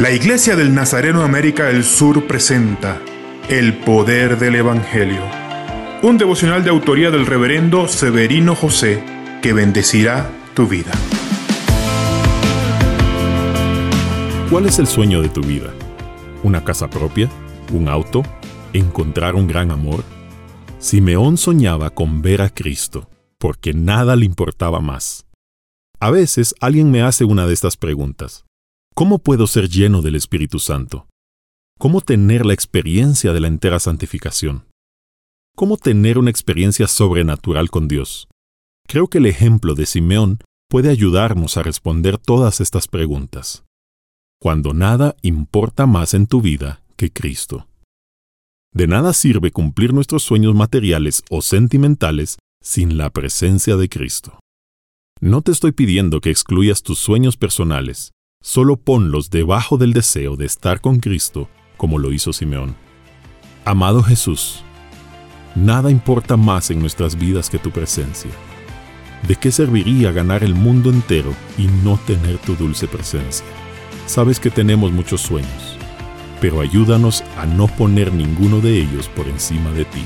La Iglesia del Nazareno América del Sur presenta El Poder del Evangelio, un devocional de autoría del reverendo Severino José que bendecirá tu vida. ¿Cuál es el sueño de tu vida? ¿Una casa propia? ¿Un auto? ¿Encontrar un gran amor? Simeón soñaba con ver a Cristo, porque nada le importaba más. A veces alguien me hace una de estas preguntas. ¿Cómo puedo ser lleno del Espíritu Santo? ¿Cómo tener la experiencia de la entera santificación? ¿Cómo tener una experiencia sobrenatural con Dios? Creo que el ejemplo de Simeón puede ayudarnos a responder todas estas preguntas. Cuando nada importa más en tu vida que Cristo. De nada sirve cumplir nuestros sueños materiales o sentimentales sin la presencia de Cristo. No te estoy pidiendo que excluyas tus sueños personales, solo ponlos debajo del deseo de estar con Cristo, como lo hizo Simeón. Amado Jesús, nada importa más en nuestras vidas que tu presencia. ¿De qué serviría ganar el mundo entero y no tener tu dulce presencia? Sabes que tenemos muchos sueños pero ayúdanos a no poner ninguno de ellos por encima de ti.